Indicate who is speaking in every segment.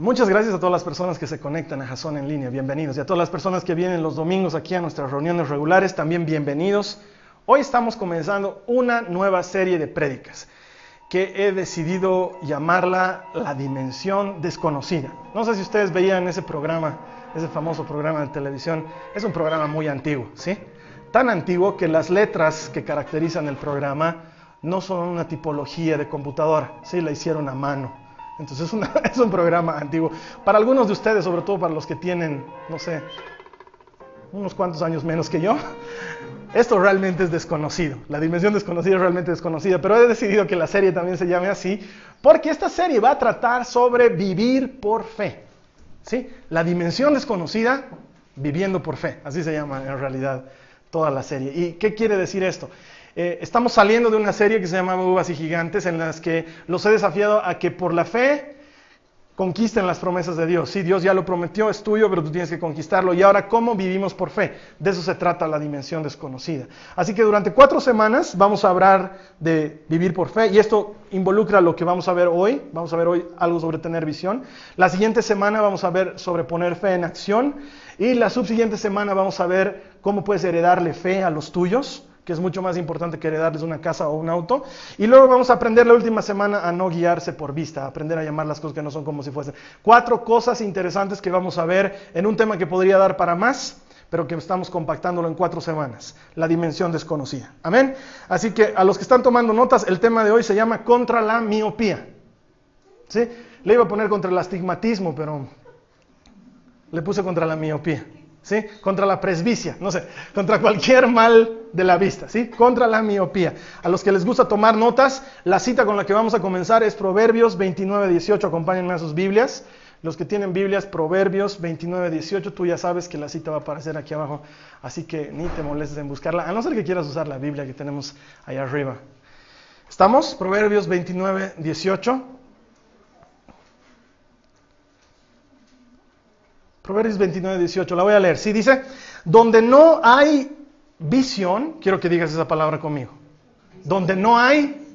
Speaker 1: Muchas gracias a todas las personas que se conectan a Jason en línea, bienvenidos. Y a todas las personas que vienen los domingos aquí a nuestras reuniones regulares, también bienvenidos. Hoy estamos comenzando una nueva serie de prédicas que he decidido llamarla La Dimensión Desconocida. No sé si ustedes veían ese programa, ese famoso programa de televisión. Es un programa muy antiguo, ¿sí? Tan antiguo que las letras que caracterizan el programa no son una tipología de computadora, ¿sí? La hicieron a mano. Entonces es, un programa antiguo. Para algunos de ustedes, sobre todo para los que tienen, no sé, unos cuantos años menos que yo, esto realmente es desconocido. La dimensión desconocida es realmente desconocida, pero he decidido que la serie también se llame así, porque esta serie va a tratar sobre vivir por fe. ¿Sí? La dimensión desconocida, viviendo por fe. Así se llama en realidad toda la serie. ¿Y qué quiere decir esto? Eh, estamos saliendo de una serie que se llama Uvas y Gigantes, en las que los he desafiado a que por la fe conquisten las promesas de Dios. Sí, Dios ya lo prometió, es tuyo, pero tú tienes que conquistarlo. Y ahora, ¿cómo vivimos por fe? De eso se trata la dimensión desconocida. Así que durante cuatro semanas vamos a hablar de vivir por fe y esto involucra lo que vamos a ver hoy. Vamos a ver hoy algo sobre tener visión. La siguiente semana vamos a ver sobre poner fe en acción y la subsiguiente semana vamos a ver cómo puedes heredarle fe a los tuyos que es mucho más importante que heredarles una casa o un auto. Y luego vamos a aprender la última semana a no guiarse por vista, a aprender a llamar las cosas que no son como si fuesen. Cuatro cosas interesantes que vamos a ver en un tema que podría dar para más, pero que estamos compactándolo en cuatro semanas, la dimensión desconocida. Amén. Así que a los que están tomando notas, el tema de hoy se llama contra la miopía. ¿Sí? Le iba a poner contra el astigmatismo, pero le puse contra la miopía, ¿sí? Contra la presbicia, no sé, contra cualquier mal de la vista, ¿sí? Contra la miopía. A los que les gusta tomar notas, la cita con la que vamos a comenzar es Proverbios 29, 18, acompáñenme a sus Biblias. Los que tienen Biblias, Proverbios 29, 18, tú ya sabes que la cita va a aparecer aquí abajo, así que ni te molestes en buscarla, a no ser que quieras usar la Biblia que tenemos allá arriba. ¿Estamos? Proverbios 29, 18. Proverbios 29, 18, la voy a leer. Sí, dice, donde no hay visión, quiero que digas esa palabra conmigo. Donde no hay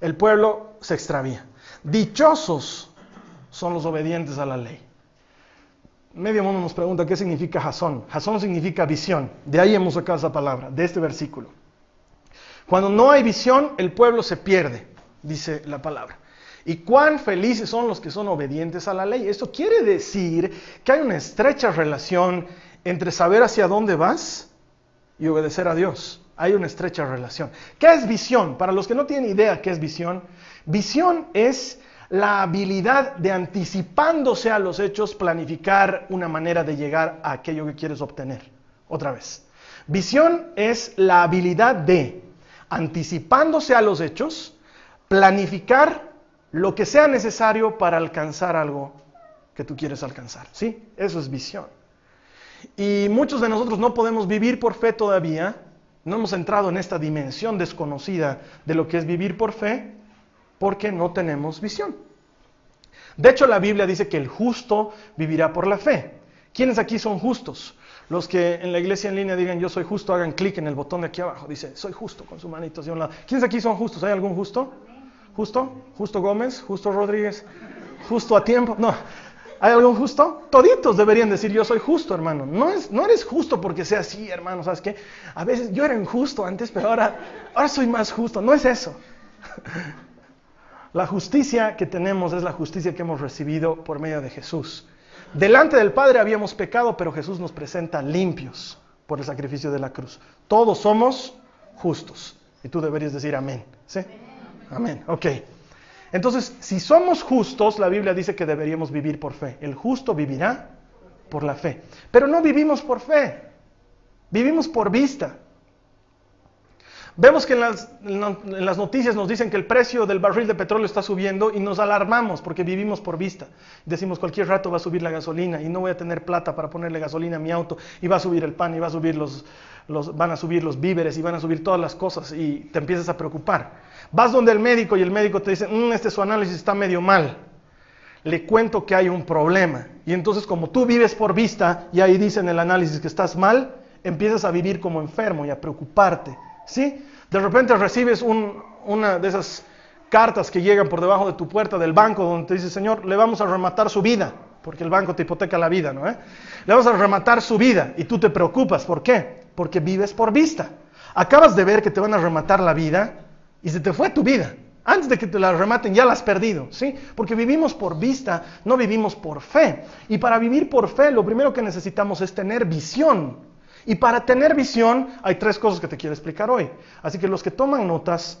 Speaker 1: el pueblo se extravía. Dichosos son los obedientes a la ley. Medio mundo nos pregunta qué significa Jasón. Jasón significa visión. De ahí hemos sacado esa palabra, de este versículo. Cuando no hay visión, el pueblo se pierde, dice la palabra. Y cuán felices son los que son obedientes a la ley. Esto quiere decir que hay una estrecha relación entre saber hacia dónde vas y obedecer a Dios. Hay una estrecha relación. ¿Qué es visión? Para los que no tienen idea qué es visión, visión es la habilidad de anticipándose a los hechos, planificar una manera de llegar a aquello que quieres obtener. Otra vez. Visión es la habilidad de, anticipándose a los hechos, planificar lo que sea necesario para alcanzar algo que tú quieres alcanzar. ¿Sí? Eso es visión. Y muchos de nosotros no podemos vivir por fe todavía, no hemos entrado en esta dimensión desconocida de lo que es vivir por fe, porque no tenemos visión. De hecho, la Biblia dice que el justo vivirá por la fe. ¿Quiénes aquí son justos? Los que en la iglesia en línea digan yo soy justo, hagan clic en el botón de aquí abajo. Dice, soy justo con su manito hacia un lado. ¿Quiénes aquí son justos? ¿Hay algún justo? ¿Justo? ¿Justo Gómez? ¿Justo Rodríguez? ¿Justo a tiempo? No. ¿Hay algún justo? Toditos deberían decir yo soy justo, hermano. No, es, no eres justo porque sea así, hermano. ¿Sabes qué? A veces yo era injusto antes, pero ahora, ahora soy más justo. No es eso. La justicia que tenemos es la justicia que hemos recibido por medio de Jesús. Delante del Padre habíamos pecado, pero Jesús nos presenta limpios por el sacrificio de la cruz. Todos somos justos. Y tú deberías decir amén. ¿Sí? Amén. Ok. Entonces, si somos justos, la Biblia dice que deberíamos vivir por fe. El justo vivirá por la fe. Pero no vivimos por fe. Vivimos por vista. Vemos que en las, las, noticias nos dicen que el precio del barril de petróleo está subiendo y nos alarmamos porque vivimos por vista. Decimos cualquier rato va a subir la gasolina y no voy a tener plata para ponerle gasolina a mi auto y va a subir el pan y va a subir los, los, van a subir los víveres y van a subir todas las cosas y te empiezas a preocupar. Vas donde el médico y el médico te dice, mmm, este su análisis está medio mal. Le cuento que hay un problema. Y entonces como tú vives por vista y ahí dicen el análisis que estás mal, empiezas a vivir como enfermo y a preocuparte. ¿Sí? De repente recibes un, una de esas cartas que llegan por debajo de tu puerta del banco donde te dice, Señor, le vamos a rematar su vida, porque el banco te hipoteca la vida, ¿no? Eh? Le vamos a rematar su vida y tú te preocupas. ¿Por qué? Porque vives por vista. Acabas de ver que te van a rematar la vida y se te fue tu vida. Antes de que te la rematen ya la has perdido, ¿sí? Porque vivimos por vista, no vivimos por fe. Y para vivir por fe, lo primero que necesitamos es tener visión. Y para tener visión hay tres cosas que te quiero explicar hoy. Así que los que toman notas,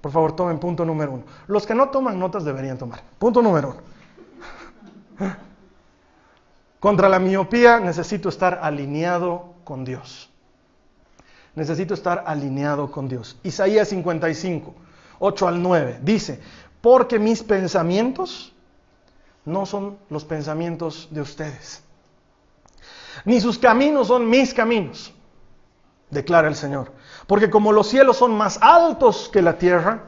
Speaker 1: por favor tomen punto número uno. Los que no toman notas deberían tomar. Punto número uno. Contra la miopía necesito estar alineado con Dios. Necesito estar alineado con Dios. Isaías 55, 8 al 9, dice, porque mis pensamientos no son los pensamientos de ustedes ni sus caminos son mis caminos, declara el Señor. Porque como los cielos son más altos que la tierra,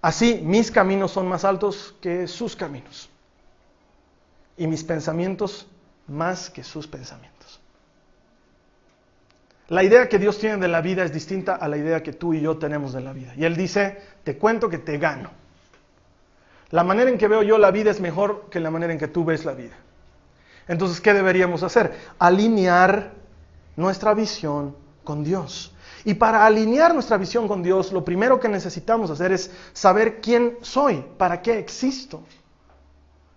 Speaker 1: así mis caminos son más altos que sus caminos. Y mis pensamientos más que sus pensamientos. La idea que Dios tiene de la vida es distinta a la idea que tú y yo tenemos de la vida. Y Él dice, te cuento que te gano. La manera en que veo yo la vida es mejor que la manera en que tú ves la vida. Entonces, ¿qué deberíamos hacer? Alinear nuestra visión con Dios. Y para alinear nuestra visión con Dios, lo primero que necesitamos hacer es saber quién soy, para qué existo.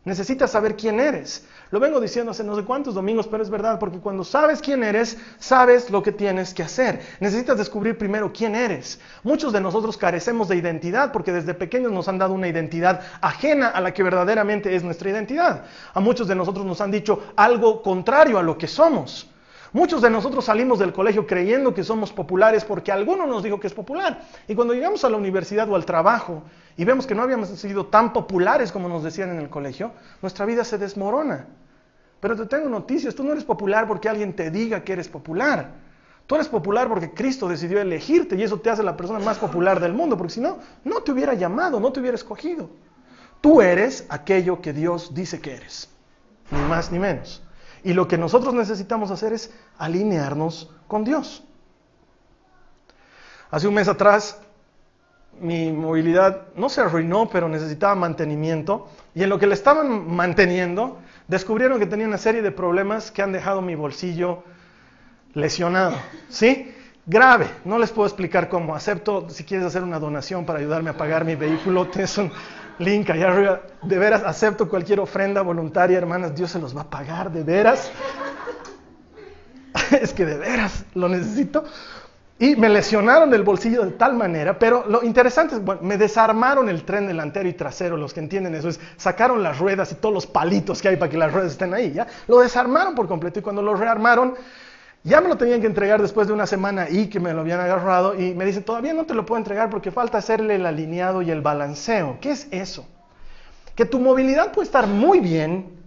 Speaker 1: Necesitas saber quién eres. Lo vengo diciendo hace no sé cuántos domingos, pero es verdad, porque cuando sabes quién eres, sabes lo que tienes que hacer. Necesitas descubrir primero quién eres. Muchos de nosotros carecemos de identidad porque desde pequeños nos han dado una identidad ajena a la que verdaderamente es nuestra identidad. A muchos de nosotros nos han dicho algo contrario a lo que somos. Muchos de nosotros salimos del colegio creyendo que somos populares porque alguno nos dijo que es popular. Y cuando llegamos a la universidad o al trabajo y vemos que no habíamos sido tan populares como nos decían en el colegio, nuestra vida se desmorona. Pero te tengo noticias, tú no eres popular porque alguien te diga que eres popular. Tú eres popular porque Cristo decidió elegirte y eso te hace la persona más popular del mundo, porque si no, no te hubiera llamado, no te hubiera escogido. Tú eres aquello que Dios dice que eres, ni más ni menos. Y lo que nosotros necesitamos hacer es alinearnos con Dios. Hace un mes atrás mi movilidad no se arruinó, pero necesitaba mantenimiento. Y en lo que le estaban manteniendo, descubrieron que tenía una serie de problemas que han dejado mi bolsillo lesionado. ¿Sí? Grave. No les puedo explicar cómo. Acepto, si quieres hacer una donación para ayudarme a pagar mi vehículo, tienes un link allá arriba. De veras, acepto cualquier ofrenda voluntaria, hermanas. Dios se los va a pagar, de veras. es que de veras lo necesito. Y me lesionaron el bolsillo de tal manera, pero lo interesante es, bueno, me desarmaron el tren delantero y trasero, los que entienden eso es, sacaron las ruedas y todos los palitos que hay para que las ruedas estén ahí, ¿ya? Lo desarmaron por completo y cuando lo rearmaron, ya me lo tenían que entregar después de una semana y que me lo habían agarrado y me dicen, todavía no te lo puedo entregar porque falta hacerle el alineado y el balanceo. ¿Qué es eso? Que tu movilidad puede estar muy bien,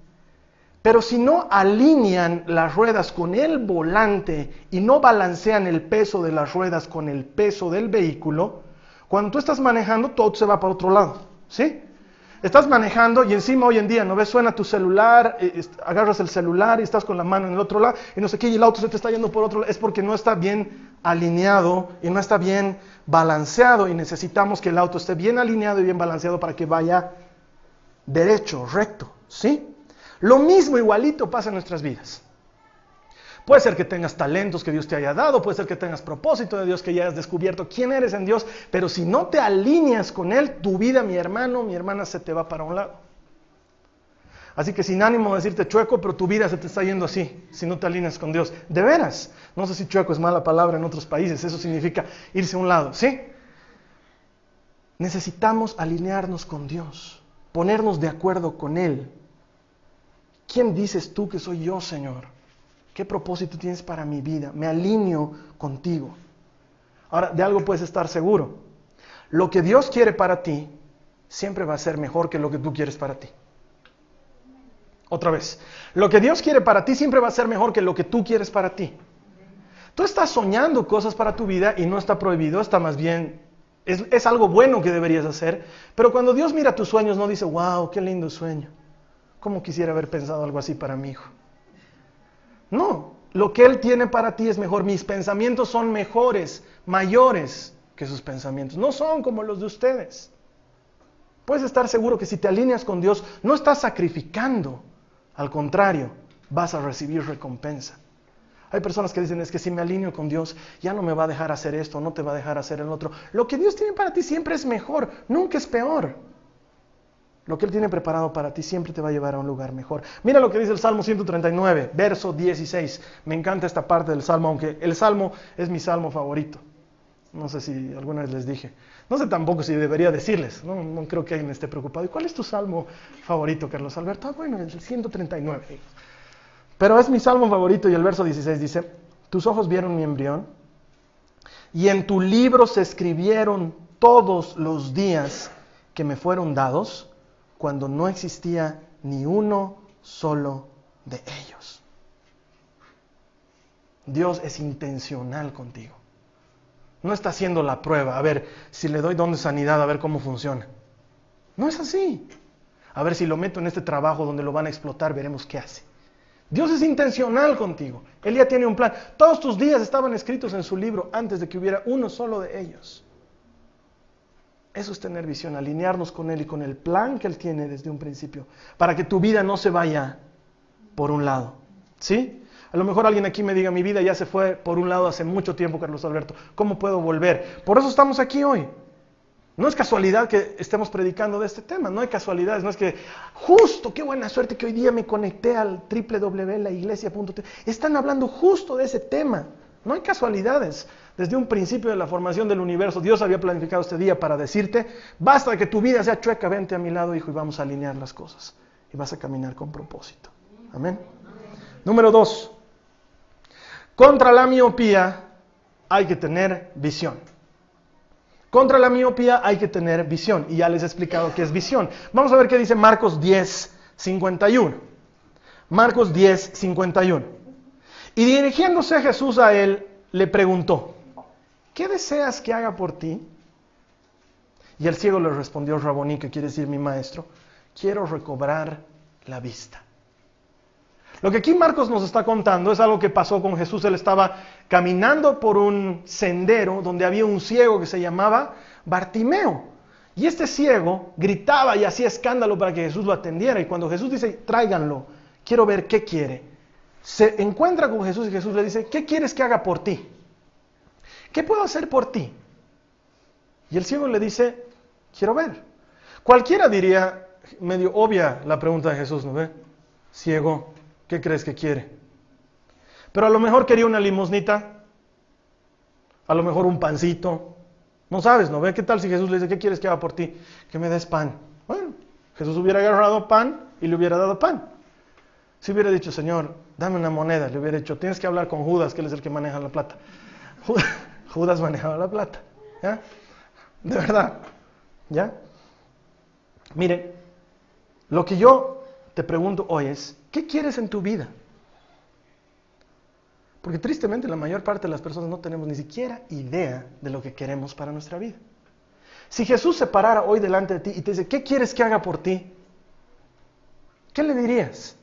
Speaker 1: pero si no alinean las ruedas con el volante y no balancean el peso de las ruedas con el peso del vehículo, cuando tú estás manejando todo se va para otro lado, ¿sí? Estás manejando y encima hoy en día, ¿no ves? Suena tu celular, eh, agarras el celular y estás con la mano en el otro lado y no sé qué, y el auto se te está yendo por otro lado. Es porque no está bien alineado y no está bien balanceado y necesitamos que el auto esté bien alineado y bien balanceado para que vaya derecho, recto, ¿sí? Lo mismo igualito pasa en nuestras vidas. Puede ser que tengas talentos que Dios te haya dado, puede ser que tengas propósito de Dios, que ya hayas descubierto quién eres en Dios, pero si no te alineas con Él, tu vida, mi hermano, mi hermana, se te va para un lado. Así que sin ánimo de decirte chueco, pero tu vida se te está yendo así, si no te alineas con Dios. De veras, no sé si chueco es mala palabra en otros países, eso significa irse a un lado, ¿sí? Necesitamos alinearnos con Dios, ponernos de acuerdo con Él. ¿Quién dices tú que soy yo, Señor? ¿Qué propósito tienes para mi vida? Me alineo contigo. Ahora, de algo puedes estar seguro. Lo que Dios quiere para ti siempre va a ser mejor que lo que tú quieres para ti. Otra vez, lo que Dios quiere para ti siempre va a ser mejor que lo que tú quieres para ti. Tú estás soñando cosas para tu vida y no está prohibido, está más bien, es, algo bueno que deberías hacer, pero cuando Dios mira tus sueños no dice, wow, qué lindo sueño. ¿Cómo quisiera haber pensado algo así para mi hijo? No, lo que Él tiene para ti es mejor. Mis pensamientos son mejores, mayores que sus pensamientos. No son como los de ustedes. Puedes estar seguro que si te alineas con Dios, no estás sacrificando. Al contrario, vas a recibir recompensa. Hay personas que dicen, es que si me alineo con Dios, ya no me va a dejar hacer esto, no te va a dejar hacer el otro. Lo que Dios tiene para ti siempre es mejor, nunca es peor. Lo que Él tiene preparado para ti siempre te va a llevar a un lugar mejor. Mira lo que dice el Salmo 139, verso 16. Me encanta esta parte del Salmo, aunque el Salmo es mi Salmo favorito. No sé si alguna vez les dije. No sé tampoco si debería decirles. No, no creo que alguien esté preocupado. ¿Y cuál es tu Salmo favorito, Carlos Alberto? Ah, bueno, el 139. Pero es mi Salmo favorito y el verso 16 dice, tus ojos vieron mi embrión y en tu libro se escribieron todos los días que me fueron dados cuando no existía ni uno solo de ellos. Dios es intencional contigo. No está haciendo la prueba, a ver si le doy don de sanidad, a ver cómo funciona. No es así. A ver si lo meto en este trabajo donde lo van a explotar, veremos qué hace. Dios es intencional contigo. Él ya tiene un plan. Todos tus días estaban escritos en su libro antes de que hubiera uno solo de ellos. Eso es tener visión, alinearnos con Él y con el plan que Él tiene desde un principio, para que tu vida no se vaya por un lado. ¿Sí? A lo mejor alguien aquí me diga, mi vida ya se fue por un lado hace mucho tiempo, Carlos Alberto. ¿Cómo puedo volver? Por eso estamos aquí hoy. No es casualidad que estemos predicando de este tema, no hay casualidades, no es que justo, qué buena suerte que hoy día me conecté al www.laiglesia.t. Están hablando justo de ese tema, no hay casualidades. Desde un principio de la formación del universo, Dios había planificado este día para decirte, basta que tu vida sea chueca, vente a mi lado, hijo, y vamos a alinear las cosas. Y vas a caminar con propósito. Amén. Número dos, contra la miopía hay que tener visión. Contra la miopía hay que tener visión. Y ya les he explicado qué es visión. Vamos a ver qué dice Marcos 10, 51. Marcos 10, 51. Y dirigiéndose Jesús a él, le preguntó, ¿qué deseas que haga por ti? Y el ciego le respondió, Raboní, que quiere decir mi maestro, quiero recobrar la vista. Lo que aquí Marcos nos está contando es algo que pasó con Jesús. Él estaba caminando por un sendero donde había un ciego que se llamaba Bartimeo. Y este ciego gritaba y hacía escándalo para que Jesús lo atendiera. Y cuando Jesús dice, tráiganlo, quiero ver qué quiere, se encuentra con Jesús y Jesús le dice, ¿qué quieres que haga por ti? ¿Qué puedo hacer por ti? Y el ciego le dice, quiero ver. Cualquiera diría, medio obvia la pregunta de Jesús, ¿no ve? Ciego, ¿qué crees que quiere? Pero a lo mejor quería una limosnita, a lo mejor un pancito, no sabes, ¿no ve? ¿Qué tal si Jesús le dice, ¿qué quieres que haga por ti? Que me des pan. Bueno, Jesús hubiera agarrado pan y le hubiera dado pan. Si hubiera dicho, Señor, dame una moneda, le hubiera dicho, tienes que hablar con Judas, que él es el que maneja la plata. Judas manejaba la plata. ¿Ya? De verdad. ¿Ya? Mire, lo que yo te pregunto hoy es, ¿qué quieres en tu vida? Porque tristemente la mayor parte de las personas no tenemos ni siquiera idea de lo que queremos para nuestra vida. Si Jesús se parara hoy delante de ti y te dice, ¿qué quieres que haga por ti? ¿Qué le dirías?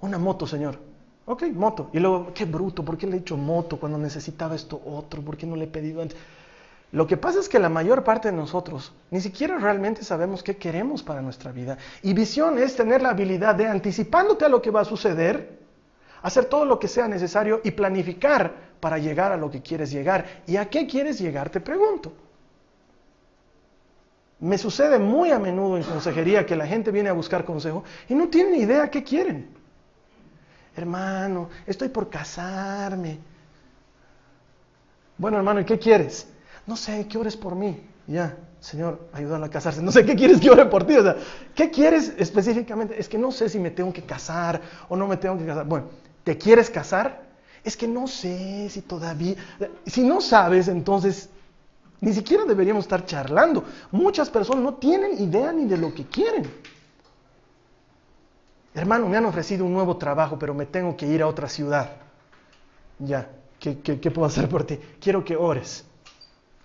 Speaker 1: Una moto, Señor. Ok, moto. Y luego, qué bruto, ¿por qué le he dicho moto cuando necesitaba esto otro? ¿Por qué no le he pedido antes? Lo que pasa es que la mayor parte de nosotros ni siquiera realmente sabemos qué queremos para nuestra vida. Y visión es tener la habilidad de anticipándote a lo que va a suceder, hacer todo lo que sea necesario y planificar para llegar a lo que quieres llegar. ¿Y a qué quieres llegar? Te pregunto. Me sucede muy a menudo en consejería que la gente viene a buscar consejo y no tiene ni idea qué quieren. Hermano, estoy por casarme. Bueno, hermano, ¿y qué quieres? No sé, que ores por mí. Ya, Señor, ayúdalo a casarse. No sé qué quieres que ore por ti. O sea, ¿qué quieres específicamente? Es que no sé si me tengo que casar o no me tengo que casar. Bueno, ¿te quieres casar? Es que no sé si todavía... Si no sabes, entonces ni siquiera deberíamos estar charlando. Muchas personas no tienen idea ni de lo que quieren. Hermano, me han ofrecido un nuevo trabajo, pero me tengo que ir a otra ciudad. Ya, ¿qué, puedo hacer por ti? Quiero que ores.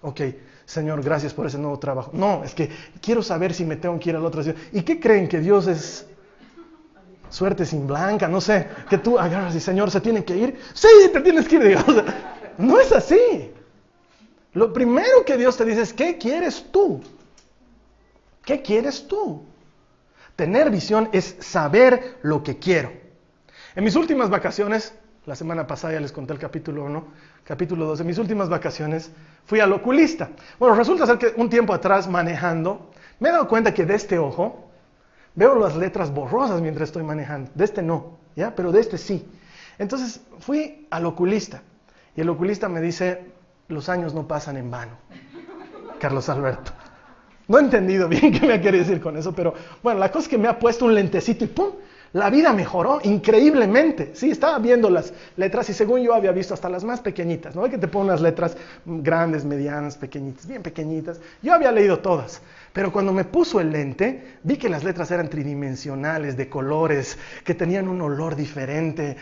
Speaker 1: Ok, Señor, gracias por ese nuevo trabajo. No, es que quiero saber si me tengo que ir a la otra ciudad. ¿Y qué creen que Dios es suerte sin blanca? No sé, que tú agarras y Señor, ¿se tiene que ir? Sí, te tienes que ir. no es así. Lo primero que Dios te dice es, ¿qué quieres tú? ¿Qué quieres tú? Tener visión es saber lo que quiero. En mis últimas vacaciones, la semana pasada ya les conté el capítulo 1, capítulo 2, en mis últimas vacaciones fui al oculista. Bueno, resulta ser que un tiempo atrás manejando, me he dado cuenta que de este ojo veo las letras borrosas mientras estoy manejando. De este no, ¿ya? Pero de este sí. Entonces fui al oculista y el oculista me dice, los años no pasan en vano. Carlos Alberto. No he entendido bien qué me quiere decir con eso, pero bueno, la cosa es que me ha puesto un lentecito y ¡pum! La vida mejoró increíblemente. Sí, estaba viendo las letras y según yo había visto hasta las más pequeñitas, ¿no? Que te ponen las letras grandes, medianas, pequeñitas, bien pequeñitas. Yo había leído todas, pero cuando me puso el lente, vi que las letras eran tridimensionales, de colores, que tenían un olor diferente.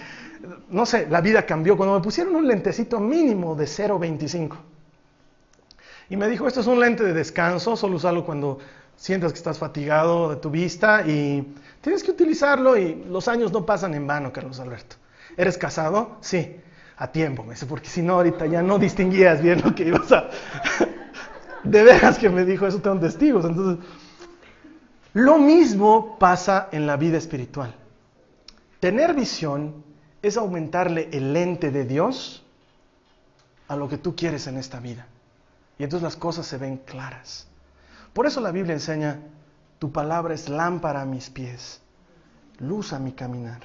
Speaker 1: No sé, la vida cambió cuando me pusieron un lentecito mínimo de 0.25. Y me dijo, esto es un lente de descanso, solo usarlo cuando sientas que estás fatigado de tu vista y tienes que utilizarlo y los años no pasan en vano, Carlos Alberto. ¿Eres casado? Sí, a tiempo, me dice, porque si no ahorita ya no distinguías bien lo que ibas a... de veras que me dijo eso, tengo testigos. Entonces, lo mismo pasa en la vida espiritual. Tener visión es aumentarle el lente de Dios a lo que tú quieres en esta vida. Y entonces las cosas se ven claras. Por eso la Biblia enseña, tu palabra es lámpara a mis pies, luz a mi caminar.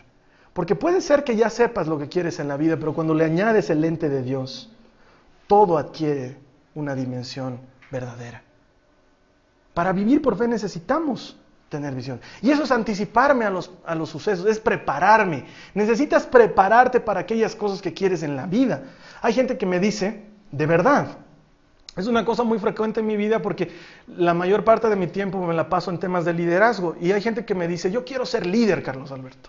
Speaker 1: Porque puede ser que ya sepas lo que quieres en la vida, pero cuando le añades el lente de Dios, todo adquiere una dimensión verdadera. Para vivir por fe necesitamos tener visión. Y eso es anticiparme a los, a los sucesos, es prepararme. Necesitas prepararte para aquellas cosas que quieres en la vida. Hay gente que me dice, de verdad, es una cosa muy frecuente en mi vida porque la mayor parte de mi tiempo me la paso en temas de liderazgo. Y hay gente que me dice, yo quiero ser líder, Carlos Alberto.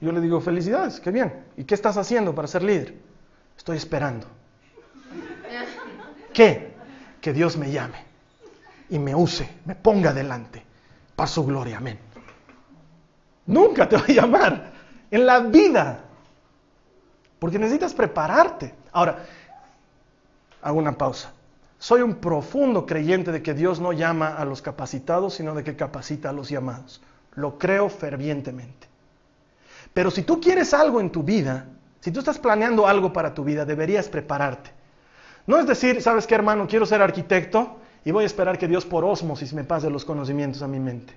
Speaker 1: Yo le digo, felicidades, qué bien. ¿Y qué estás haciendo para ser líder? Estoy esperando. ¿Qué? Que Dios me llame y me use, me ponga delante para su gloria. Amén. Nunca te va a llamar en la vida. Porque necesitas prepararte. Ahora, hago una pausa. Soy un profundo creyente de que Dios no llama a los capacitados, sino de que capacita a los llamados. Lo creo fervientemente. Pero si tú quieres algo en tu vida, si tú estás planeando algo para tu vida, deberías prepararte. No es decir, ¿sabes qué, hermano? Quiero ser arquitecto y voy a esperar que Dios por osmosis me pase los conocimientos a mi mente.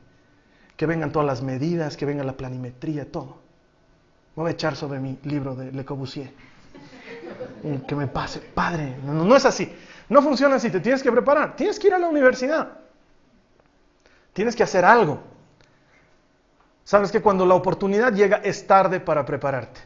Speaker 1: Que vengan todas las medidas, que venga la planimetría, todo. Me voy a echar sobre mi libro de Le Corbusier. Que me pase. Padre, no, no es así. No funciona así, te tienes que preparar, tienes que ir a la universidad, tienes que hacer algo. Sabes que cuando la oportunidad llega es tarde para prepararte.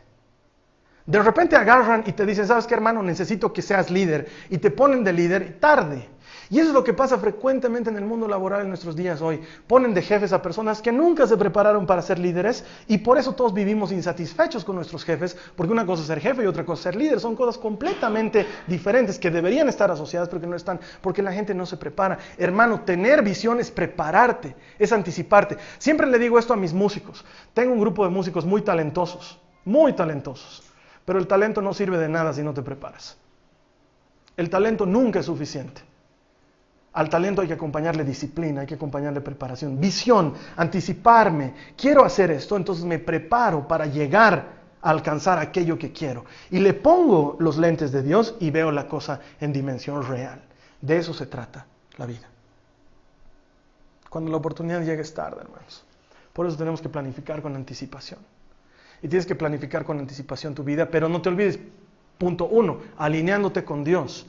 Speaker 1: De repente agarran y te dicen, ¿sabes qué hermano? Necesito que seas líder. Y te ponen de líder tarde. Y eso es lo que pasa frecuentemente en el mundo laboral en nuestros días hoy. Ponen de jefes a personas que nunca se prepararon para ser líderes y por eso todos vivimos insatisfechos con nuestros jefes, porque una cosa es ser jefe y otra cosa es ser líder. Son cosas completamente diferentes que deberían estar asociadas, pero que no están, porque la gente no se prepara. Hermano, tener visión es prepararte, es anticiparte. Siempre le digo esto a mis músicos. Tengo un grupo de músicos muy talentosos, muy talentosos, pero el talento no sirve de nada si no te preparas. El talento nunca es suficiente. Al talento hay que acompañarle disciplina, hay que acompañarle preparación, visión, anticiparme. Quiero hacer esto, entonces me preparo para llegar a alcanzar aquello que quiero. Y le pongo los lentes de Dios y veo la cosa en dimensión real. De eso se trata la vida. Cuando la oportunidad llega es tarde, hermanos. Por eso tenemos que planificar con anticipación. Y tienes que planificar con anticipación tu vida, pero no te olvides, punto uno, alineándote con Dios.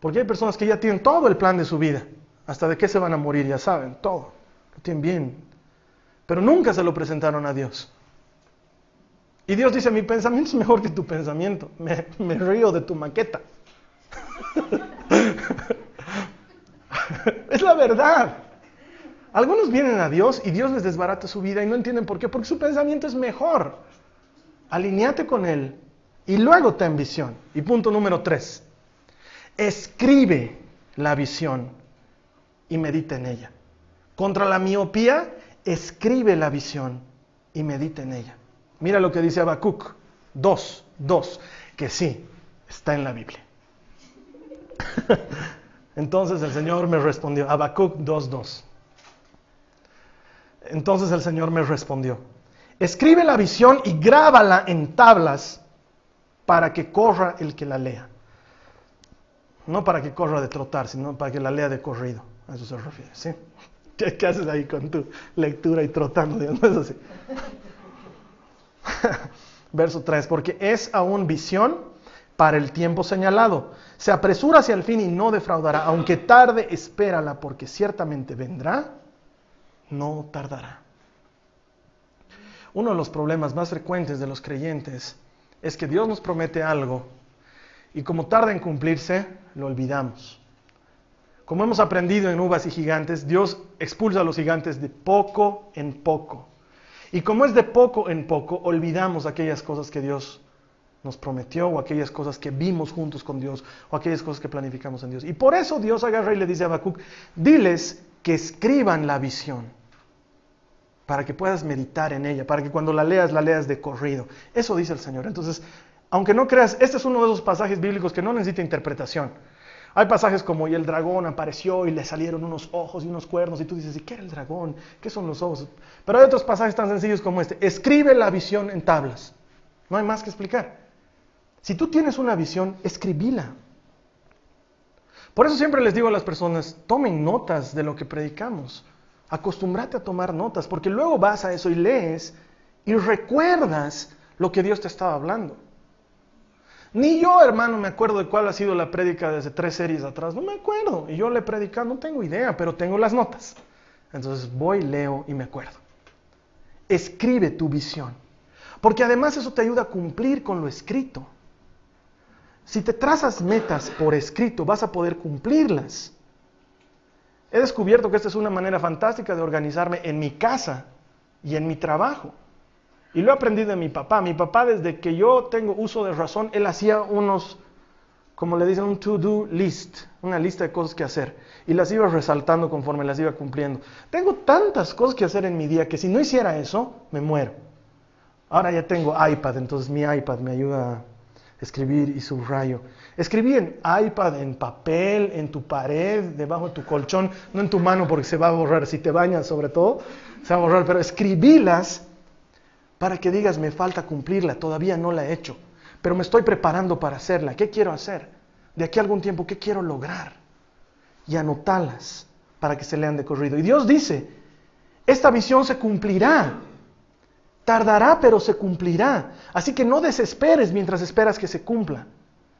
Speaker 1: Porque hay personas que ya tienen todo el plan de su vida, hasta de qué se van a morir, ya saben, todo, lo tienen bien, pero nunca se lo presentaron a Dios. Y Dios dice, mi pensamiento es mejor que tu pensamiento, me, río de tu maqueta. es la verdad. Algunos vienen a Dios y Dios les desbarata su vida y no entienden por qué, porque su pensamiento es mejor. Alineate con Él y luego ten visión. Y punto número tres, escribe la visión y medita en ella. Contra la miopía, escribe la visión y medita en ella. Mira lo que dice Habacuc 2, 2, que sí, está en la Biblia. Entonces el Señor me respondió, Habacuc 2, 2. Entonces el Señor me respondió, escribe la visión y grábala en tablas para que corra el que la lea. No para que corra de trotar, sino para que la lea de corrido. A eso se refiere. ¿Qué, haces ahí con tu lectura y trotando? No es. Verso 3, porque es aún visión para el tiempo señalado. Se apresura hacia el fin y no defraudará. Aunque tarde, espérala, porque ciertamente vendrá, no tardará. Uno de los problemas más frecuentes de los creyentes es que Dios nos promete algo y como tarda en cumplirse, lo olvidamos. Como hemos aprendido en Uvas y Gigantes, Dios expulsa a los gigantes de poco en poco. Y como es de poco en poco, olvidamos aquellas cosas que Dios nos prometió o aquellas cosas que vimos juntos con Dios o aquellas cosas que planificamos en Dios. Y por eso Dios agarra y le dice a Habacuc, diles que escriban la visión para que puedas meditar en ella, para que cuando la leas, la leas de corrido. Eso dice el Señor. Entonces, aunque no creas, este es uno de esos pasajes bíblicos que no necesita interpretación. Hay pasajes como y el dragón apareció y le salieron unos ojos y unos cuernos y tú dices, ¿y qué era el dragón? ¿Qué son los ojos? Pero hay otros pasajes tan sencillos como este. Escribe la visión en tablas. No hay más que explicar. Si tú tienes una visión, escribíla. Por eso siempre les digo a las personas, tomen notas de lo que predicamos. Acostúmbrate a tomar notas, porque luego vas a eso y lees y recuerdas lo que Dios te estaba hablando. Ni yo, hermano, me acuerdo de cuál ha sido la prédica desde tres series atrás. No me acuerdo. Y yo le he no tengo idea, pero tengo las notas. Entonces voy, leo y me acuerdo. Escribe tu visión. Porque además eso te ayuda a cumplir con lo escrito. Si te trazas metas por escrito, vas a poder cumplirlas. He descubierto que esta es una manera fantástica de organizarme en mi casa y en mi trabajo. Y lo he aprendido de mi papá. Mi papá, desde que yo tengo uso de razón, él hacía unos, como le dicen, un to-do list, una lista de cosas que hacer. Y las iba resaltando conforme las iba cumpliendo. Tengo tantas cosas que hacer en mi día que si no hiciera eso, me muero. Ahora ya tengo iPad, entonces mi iPad me ayuda a escribir y subrayo. Escribí en iPad, en papel, en tu pared, debajo de tu colchón, no en tu mano porque se va a borrar, si te bañas sobre todo, se va a borrar, pero escribílas para que digas, me falta cumplirla, todavía no la he hecho, pero me estoy preparando para hacerla. ¿Qué quiero hacer? De aquí a algún tiempo, ¿qué quiero lograr? Y anotalas para que se lean de corrido. Y Dios dice, esta visión se cumplirá. Tardará, pero se cumplirá. Así que no desesperes mientras esperas que se cumpla.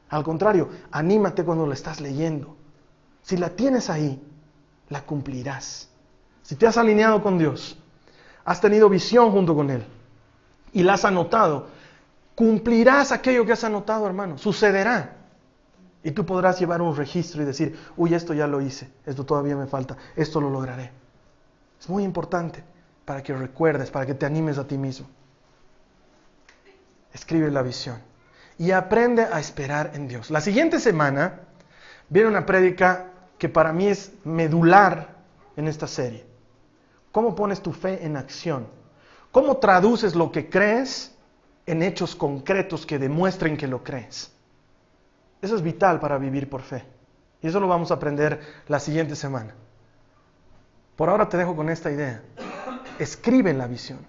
Speaker 1: Al contrario, anímate cuando la estás leyendo. Si la tienes ahí, la cumplirás. Si te has alineado con Dios, has tenido visión junto con Él y la has anotado, cumplirás aquello que has anotado, hermano. Sucederá. Y tú podrás llevar un registro y decir, uy, esto ya lo hice, esto todavía me falta, esto lo lograré. Es muy importante para que recuerdes, para que te animes a ti mismo. Escribe la visión y aprende a esperar en Dios. La siguiente semana viene una prédica que para mí es medular en esta serie. ¿Cómo pones tu fe en acción? ¿Cómo traduces lo que crees en hechos concretos que demuestren que lo crees? Eso es vital para vivir por fe. Y eso lo vamos a aprender la siguiente semana. Por ahora te dejo con esta idea. Escribe la visión,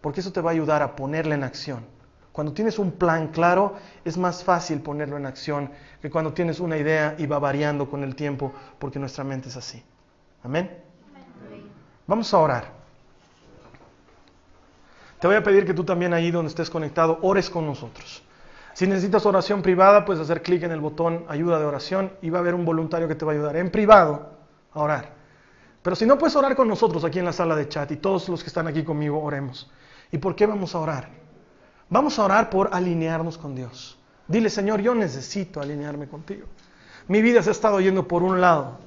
Speaker 1: porque eso te va a ayudar a ponerla en acción. Cuando tienes un plan claro, es más fácil ponerlo en acción que cuando tienes una idea y va variando con el tiempo, porque nuestra mente es así. Amén. Vamos a orar. Te voy a pedir que tú también ahí donde estés conectado ores con nosotros. Si necesitas oración privada, puedes hacer clic en el botón ayuda de oración y va a haber un voluntario que te va a ayudar en privado a orar. Pero si no puedes orar con nosotros aquí en la sala de chat y todos los que están aquí conmigo oremos. ¿Y por qué vamos a orar? Vamos a orar por alinearnos con Dios. Dile, Señor, yo necesito alinearme contigo. Mi vida se ha estado yendo por un lado.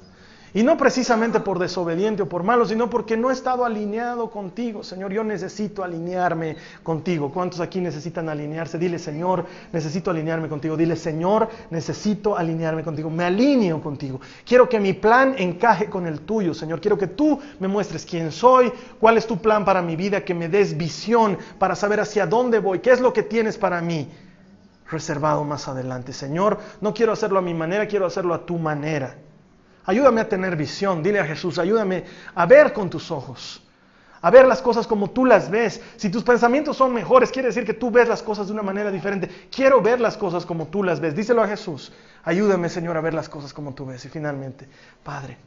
Speaker 1: Y no precisamente por desobediente o por malo, sino porque no he estado alineado contigo. Señor, yo necesito alinearme contigo. ¿Cuántos aquí necesitan alinearse? Dile, Señor, necesito alinearme contigo. Dile, Señor, necesito alinearme contigo. Me alineo contigo. Quiero que mi plan encaje con el tuyo, Señor. Quiero que tú me muestres quién soy, cuál es tu plan para mi vida, que me des visión para saber hacia dónde voy, qué es lo que tienes para mí reservado más adelante. Señor, no quiero hacerlo a mi manera, quiero hacerlo a tu manera. Ayúdame a tener visión, dile a Jesús, ayúdame a ver con tus ojos, a ver las cosas como tú las ves. Si tus pensamientos son mejores, quiere decir que tú ves las cosas de una manera diferente. Quiero ver las cosas como tú las ves. Díselo a Jesús, ayúdame Señor a ver las cosas como tú ves. Y finalmente, Padre,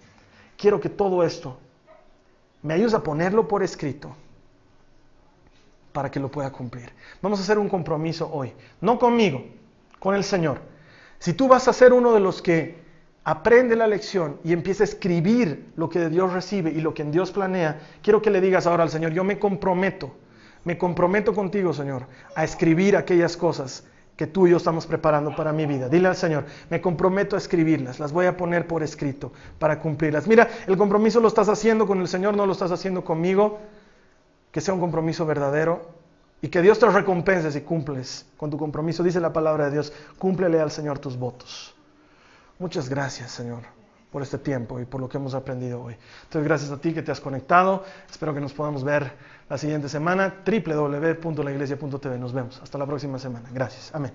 Speaker 1: quiero que todo esto me ayudes a ponerlo por escrito para que lo pueda cumplir. Vamos a hacer un compromiso hoy, no conmigo, con el Señor. Si tú vas a ser uno de los que aprende la lección y empieza a escribir lo que de Dios recibe y lo que en Dios planea, quiero que le digas ahora al Señor, yo me comprometo, me comprometo contigo, Señor, a escribir aquellas cosas que tú y yo estamos preparando para mi vida. Dile al Señor, me comprometo a escribirlas, las voy a poner por escrito para cumplirlas. Mira, el compromiso lo estás haciendo con el Señor, no lo estás haciendo conmigo que sea un compromiso verdadero y que Dios te recompense si cumples con tu compromiso. Dice la palabra de Dios, cúmplele al Señor tus votos. Muchas gracias, Señor, por este tiempo y por lo que hemos aprendido hoy. Entonces, gracias a ti que te has conectado. Espero que nos podamos ver la siguiente semana. www.laiglesia.tv. Nos vemos. Hasta la próxima semana. Gracias. Amén.